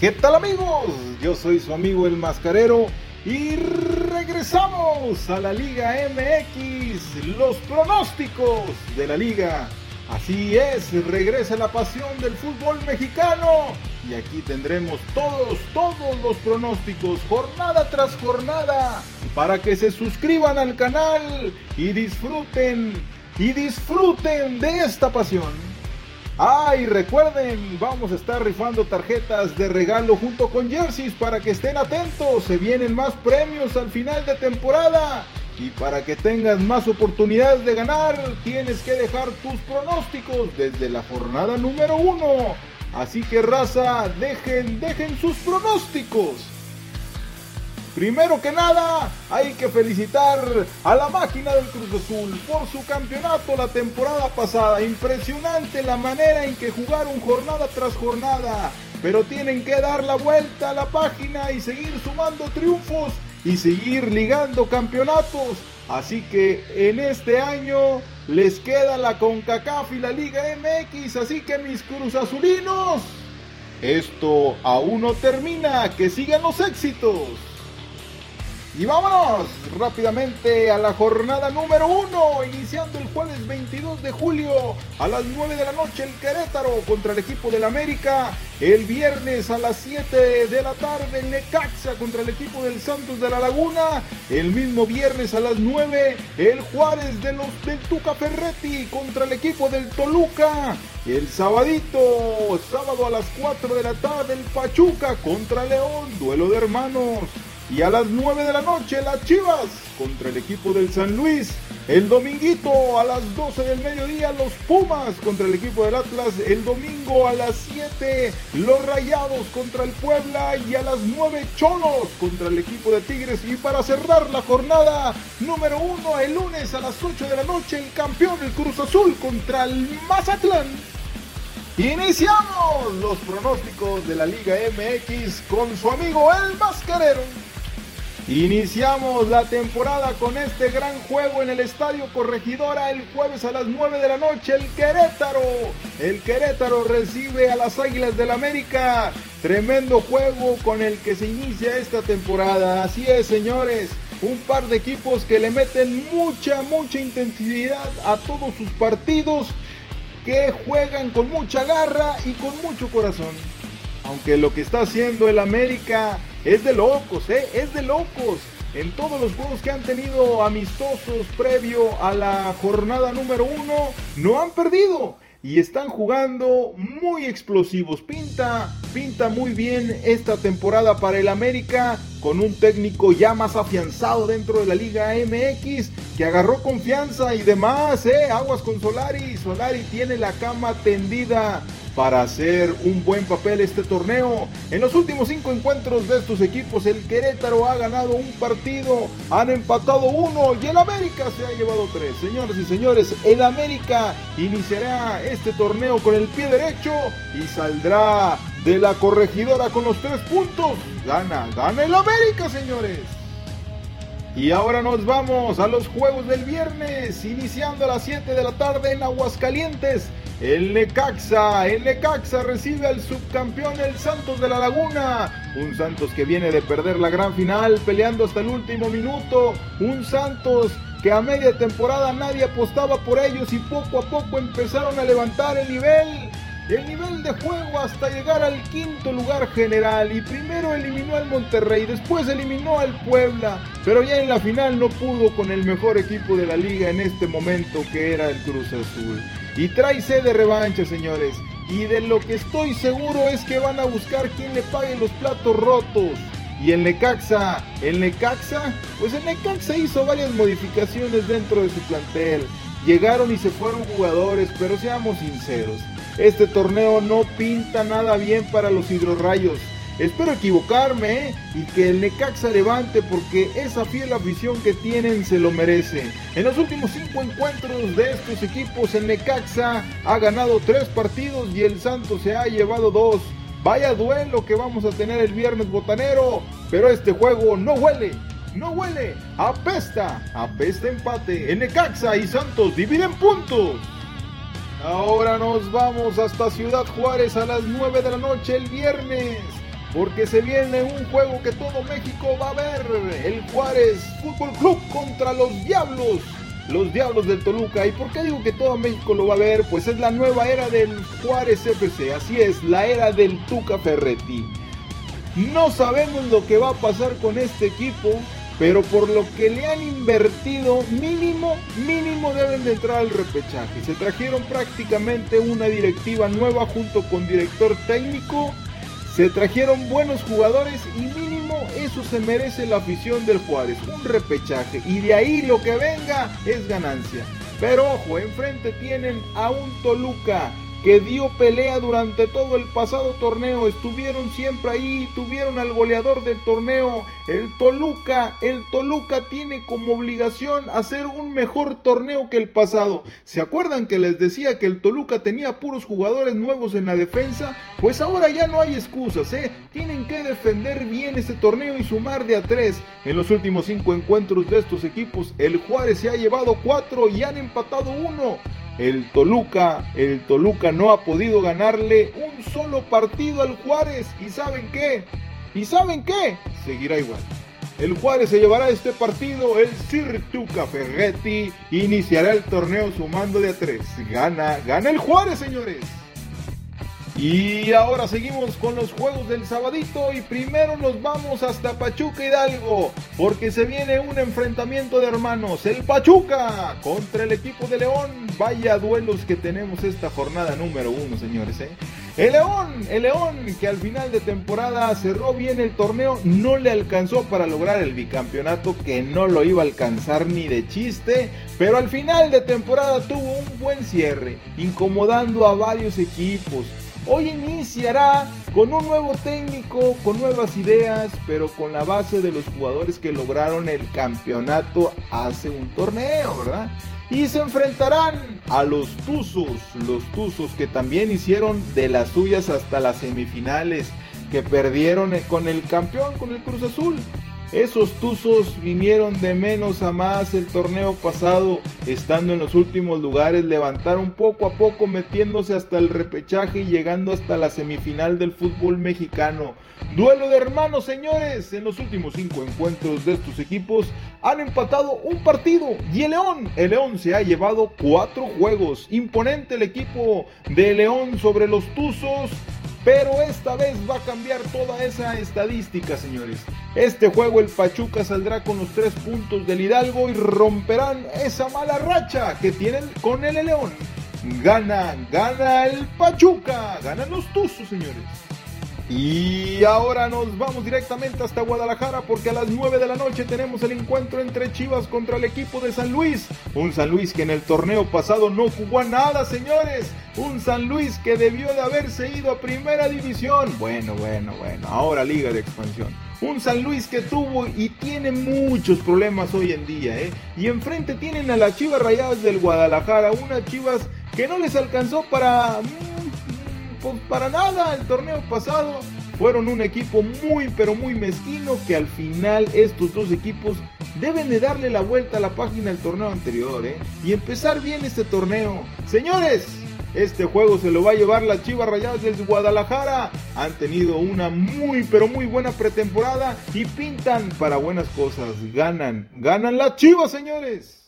¿Qué tal amigos? Yo soy su amigo el mascarero y regresamos a la Liga MX, los pronósticos de la liga. Así es, regresa la pasión del fútbol mexicano y aquí tendremos todos, todos los pronósticos, jornada tras jornada, para que se suscriban al canal y disfruten, y disfruten de esta pasión. Ah, y recuerden, vamos a estar rifando tarjetas de regalo junto con jerseys para que estén atentos. Se vienen más premios al final de temporada. Y para que tengas más oportunidades de ganar, tienes que dejar tus pronósticos desde la jornada número uno. Así que raza, dejen, dejen sus pronósticos. Primero que nada, hay que felicitar a la máquina del Cruz Azul por su campeonato la temporada pasada. Impresionante la manera en que jugaron jornada tras jornada. Pero tienen que dar la vuelta a la página y seguir sumando triunfos y seguir ligando campeonatos. Así que en este año les queda la CONCACAF y la Liga MX. Así que mis Cruz Azulinos, esto aún no termina. Que sigan los éxitos. Y vámonos rápidamente a la jornada número uno, iniciando el jueves 22 de julio a las 9 de la noche el Querétaro contra el equipo del América. El viernes a las 7 de la tarde el Necaxa contra el equipo del Santos de la Laguna. El mismo viernes a las 9 el Juárez de los del Tuca Ferretti contra el equipo del Toluca. El sabadito, sábado a las 4 de la tarde el Pachuca contra León, duelo de hermanos. Y a las 9 de la noche las Chivas contra el equipo del San Luis. El dominguito a las 12 del mediodía los Pumas contra el equipo del Atlas. El domingo a las 7 los Rayados contra el Puebla. Y a las 9 Cholos contra el equipo de Tigres. Y para cerrar la jornada número 1 el lunes a las 8 de la noche el campeón del Cruz Azul contra el Mazatlán. Iniciamos los pronósticos de la Liga MX con su amigo El Mascarero. Iniciamos la temporada con este gran juego en el Estadio Corregidora el jueves a las 9 de la noche. El Querétaro. El Querétaro recibe a las Águilas del América. Tremendo juego con el que se inicia esta temporada. Así es, señores. Un par de equipos que le meten mucha, mucha intensidad a todos sus partidos. Que juegan con mucha garra y con mucho corazón. Aunque lo que está haciendo el América es de locos, ¿eh? Es de locos. En todos los juegos que han tenido amistosos previo a la jornada número uno, no han perdido. Y están jugando muy explosivos. Pinta, pinta muy bien esta temporada para el América con un técnico ya más afianzado dentro de la Liga MX que agarró confianza y demás, ¿eh? Aguas con Solari. Solari tiene la cama tendida para hacer un buen papel este torneo. En los últimos cinco encuentros de estos equipos, el Querétaro ha ganado un partido, han empatado uno y el América se ha llevado tres. Señores y señores, el América iniciará este torneo con el pie derecho y saldrá de la corregidora con los tres puntos. Gana, gana el América, señores. Y ahora nos vamos a los juegos del viernes, iniciando a las 7 de la tarde en Aguascalientes. El Necaxa, el Necaxa recibe al subcampeón el Santos de la Laguna. Un Santos que viene de perder la gran final peleando hasta el último minuto. Un Santos que a media temporada nadie apostaba por ellos y poco a poco empezaron a levantar el nivel. El nivel de juego hasta llegar al quinto lugar general y primero eliminó al Monterrey, después eliminó al Puebla, pero ya en la final no pudo con el mejor equipo de la liga en este momento que era el Cruz Azul. Y trae de revancha, señores. Y de lo que estoy seguro es que van a buscar quien le pague los platos rotos. Y el Necaxa, el Necaxa, pues el Necaxa hizo varias modificaciones dentro de su plantel. Llegaron y se fueron jugadores, pero seamos sinceros, este torneo no pinta nada bien para los hidrorrayos. Espero equivocarme y que el Necaxa levante porque esa fiel afición que tienen se lo merece. En los últimos cinco encuentros de estos equipos, el Necaxa ha ganado tres partidos y el Santos se ha llevado dos. Vaya duelo que vamos a tener el viernes botanero, pero este juego no huele, no huele, apesta, apesta empate. El Necaxa y Santos dividen puntos. Ahora nos vamos hasta Ciudad Juárez a las 9 de la noche el viernes porque se viene un juego que todo México va a ver, el Juárez Fútbol Club contra los Diablos, los Diablos del Toluca. ¿Y por qué digo que todo México lo va a ver? Pues es la nueva era del Juárez FC, así es, la era del Tuca Ferretti. No sabemos lo que va a pasar con este equipo, pero por lo que le han invertido, mínimo, mínimo deben de entrar al repechaje. Se trajeron prácticamente una directiva nueva junto con director técnico. Se trajeron buenos jugadores y mínimo eso se merece la afición del Juárez. Un repechaje. Y de ahí lo que venga es ganancia. Pero ojo, enfrente tienen a un Toluca que dio pelea durante todo el pasado torneo, estuvieron siempre ahí, tuvieron al goleador del torneo, el Toluca, el Toluca tiene como obligación hacer un mejor torneo que el pasado. ¿Se acuerdan que les decía que el Toluca tenía puros jugadores nuevos en la defensa? Pues ahora ya no hay excusas, ¿eh? Tienen que defender bien este torneo y sumar de a tres. En los últimos cinco encuentros de estos equipos, el Juárez se ha llevado cuatro y han empatado uno. El Toluca, el Toluca no ha podido ganarle un solo partido al Juárez. ¿Y saben qué? ¿Y saben qué? Seguirá igual. El Juárez se llevará este partido, el Sir Tuca Ferretti iniciará el torneo sumando de a tres. Gana, gana el Juárez, señores. Y ahora seguimos con los juegos del sabadito y primero nos vamos hasta Pachuca Hidalgo porque se viene un enfrentamiento de hermanos, el Pachuca contra el equipo de León. Vaya duelos que tenemos esta jornada número uno, señores. ¿eh? El León, el León que al final de temporada cerró bien el torneo, no le alcanzó para lograr el bicampeonato que no lo iba a alcanzar ni de chiste, pero al final de temporada tuvo un buen cierre, incomodando a varios equipos. Hoy iniciará con un nuevo técnico, con nuevas ideas, pero con la base de los jugadores que lograron el campeonato hace un torneo, ¿verdad? Y se enfrentarán a los Tuzos, los Tuzos que también hicieron de las suyas hasta las semifinales, que perdieron con el campeón, con el Cruz Azul. Esos Tuzos vinieron de menos a más el torneo pasado, estando en los últimos lugares, levantaron poco a poco metiéndose hasta el repechaje y llegando hasta la semifinal del fútbol mexicano. Duelo de hermanos, señores. En los últimos cinco encuentros de estos equipos han empatado un partido y el León, el León se ha llevado cuatro juegos. Imponente el equipo de León sobre los Tuzos. Pero esta vez va a cambiar toda esa estadística, señores. Este juego el Pachuca saldrá con los tres puntos del Hidalgo y romperán esa mala racha que tienen con el León. Gana, gana el Pachuca, ganan los Tuzos, señores. Y ahora nos vamos directamente hasta Guadalajara porque a las 9 de la noche tenemos el encuentro entre Chivas contra el equipo de San Luis. Un San Luis que en el torneo pasado no jugó a nada, señores. Un San Luis que debió de haberse ido a primera división. Bueno, bueno, bueno. Ahora liga de expansión. Un San Luis que tuvo y tiene muchos problemas hoy en día, ¿eh? Y enfrente tienen a las Chivas Rayadas del Guadalajara, unas Chivas que no les alcanzó para pues para nada, el torneo pasado fueron un equipo muy pero muy mezquino que al final estos dos equipos deben de darle la vuelta a la página del torneo anterior ¿eh? y empezar bien este torneo. Señores, este juego se lo va a llevar las Chivas Rayadas del Guadalajara. Han tenido una muy pero muy buena pretemporada y pintan para buenas cosas. Ganan, ganan las Chivas, señores.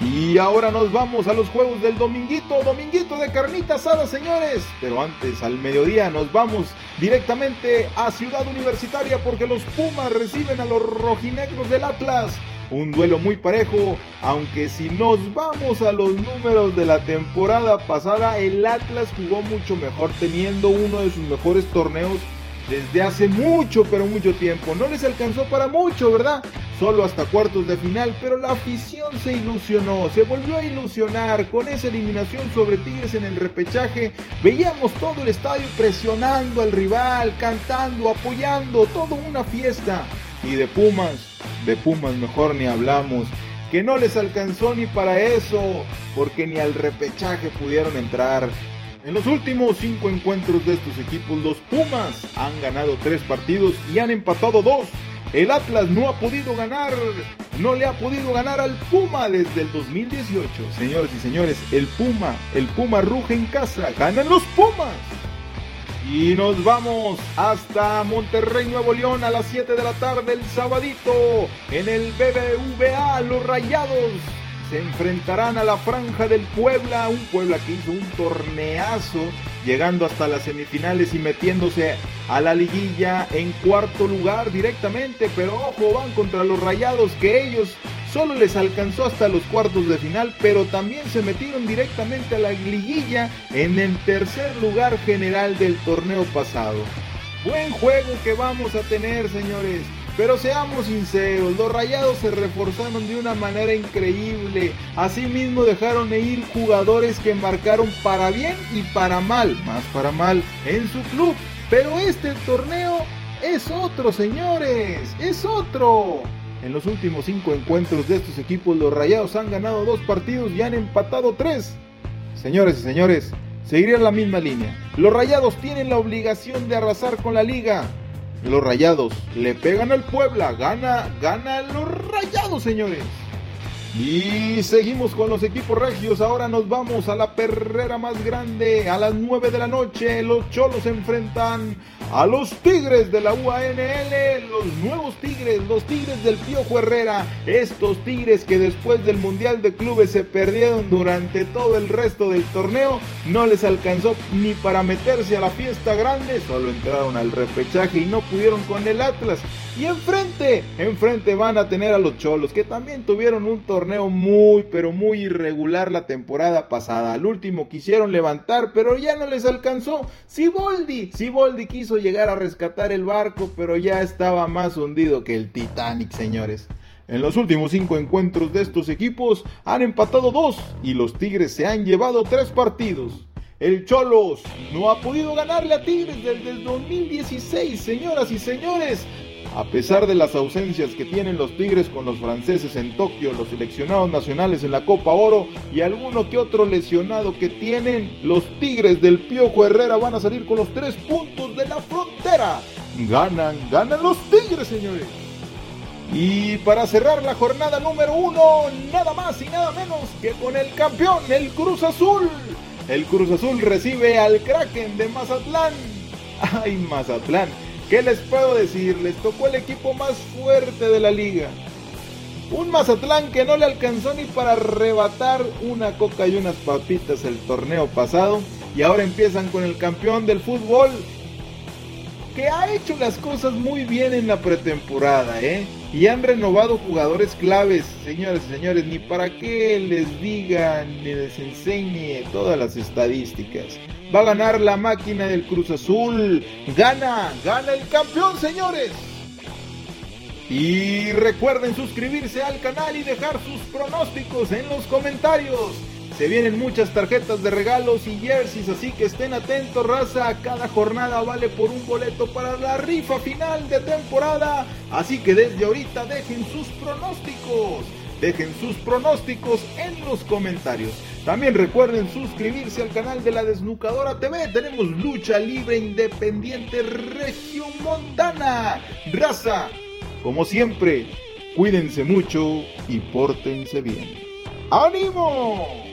Y ahora nos vamos a los juegos del dominguito, dominguito de carnita asada, señores. Pero antes, al mediodía, nos vamos directamente a Ciudad Universitaria porque los Pumas reciben a los rojinegros del Atlas. Un duelo muy parejo, aunque si nos vamos a los números de la temporada pasada, el Atlas jugó mucho mejor teniendo uno de sus mejores torneos desde hace mucho, pero mucho tiempo. No les alcanzó para mucho, ¿verdad? Solo hasta cuartos de final, pero la afición se ilusionó, se volvió a ilusionar con esa eliminación sobre Tigres en el repechaje. Veíamos todo el estadio presionando al rival, cantando, apoyando, todo una fiesta. Y de Pumas, de Pumas mejor ni hablamos que no les alcanzó ni para eso, porque ni al repechaje pudieron entrar. En los últimos cinco encuentros de estos equipos, los Pumas han ganado tres partidos y han empatado dos. El Atlas no ha podido ganar, no le ha podido ganar al Puma desde el 2018. Señores y señores, el Puma, el Puma ruge en casa, ganan los Pumas. Y nos vamos hasta Monterrey, Nuevo León a las 7 de la tarde el sabadito en el BBVA. Los Rayados se enfrentarán a la Franja del Puebla, un Puebla que hizo un torneazo llegando hasta las semifinales y metiéndose a la liguilla en cuarto lugar directamente, pero ojo, van contra los Rayados que ellos solo les alcanzó hasta los cuartos de final, pero también se metieron directamente a la liguilla en el tercer lugar general del torneo pasado. Buen juego que vamos a tener, señores. Pero seamos sinceros, los rayados se reforzaron de una manera increíble. Asimismo dejaron de ir jugadores que marcaron para bien y para mal, más para mal, en su club. Pero este torneo es otro, señores, es otro. En los últimos cinco encuentros de estos equipos, los Rayados han ganado dos partidos y han empatado tres. Señores y señores, seguiría la misma línea. Los Rayados tienen la obligación de arrasar con la liga. Los Rayados le pegan al Puebla, gana, gana los Rayados, señores. Y seguimos con los equipos regios. Ahora nos vamos a la perrera más grande. A las 9 de la noche, los cholos enfrentan a los Tigres de la UANL. Los nuevos Tigres, los Tigres del Piojo Herrera. Estos Tigres que después del Mundial de Clubes se perdieron durante todo el resto del torneo. No les alcanzó ni para meterse a la fiesta grande. Solo entraron al repechaje y no pudieron con el Atlas. Y enfrente, enfrente van a tener a los Cholos, que también tuvieron un torneo muy, pero muy irregular la temporada pasada. Al último quisieron levantar, pero ya no les alcanzó. Siboldi, Siboldi quiso llegar a rescatar el barco, pero ya estaba más hundido que el Titanic, señores. En los últimos cinco encuentros de estos equipos han empatado dos y los Tigres se han llevado tres partidos. El Cholos no ha podido ganarle a Tigres desde el 2016, señoras y señores. A pesar de las ausencias que tienen los Tigres con los franceses en Tokio, los seleccionados nacionales en la Copa Oro y alguno que otro lesionado que tienen, los Tigres del Piojo Herrera van a salir con los tres puntos de la frontera. Ganan, ganan los Tigres, señores. Y para cerrar la jornada número uno, nada más y nada menos que con el campeón, el Cruz Azul. El Cruz Azul recibe al Kraken de Mazatlán. ¡Ay, Mazatlán! ¿Qué les puedo decir? Les tocó el equipo más fuerte de la liga. Un Mazatlán que no le alcanzó ni para arrebatar una coca y unas papitas el torneo pasado. Y ahora empiezan con el campeón del fútbol. Que ha hecho las cosas muy bien en la pretemporada, ¿eh? Y han renovado jugadores claves, señores y señores. Ni para qué les digan ni les enseñe todas las estadísticas. Va a ganar la máquina del Cruz Azul. Gana, gana el campeón, señores. Y recuerden suscribirse al canal y dejar sus pronósticos en los comentarios. Se vienen muchas tarjetas de regalos y jerseys, así que estén atentos, raza. Cada jornada vale por un boleto para la rifa final de temporada. Así que desde ahorita dejen sus pronósticos. Dejen sus pronósticos en los comentarios. También recuerden suscribirse al canal de la Desnucadora TV. Tenemos lucha libre independiente región montana. Raza, como siempre, cuídense mucho y pórtense bien. ¡Ánimo!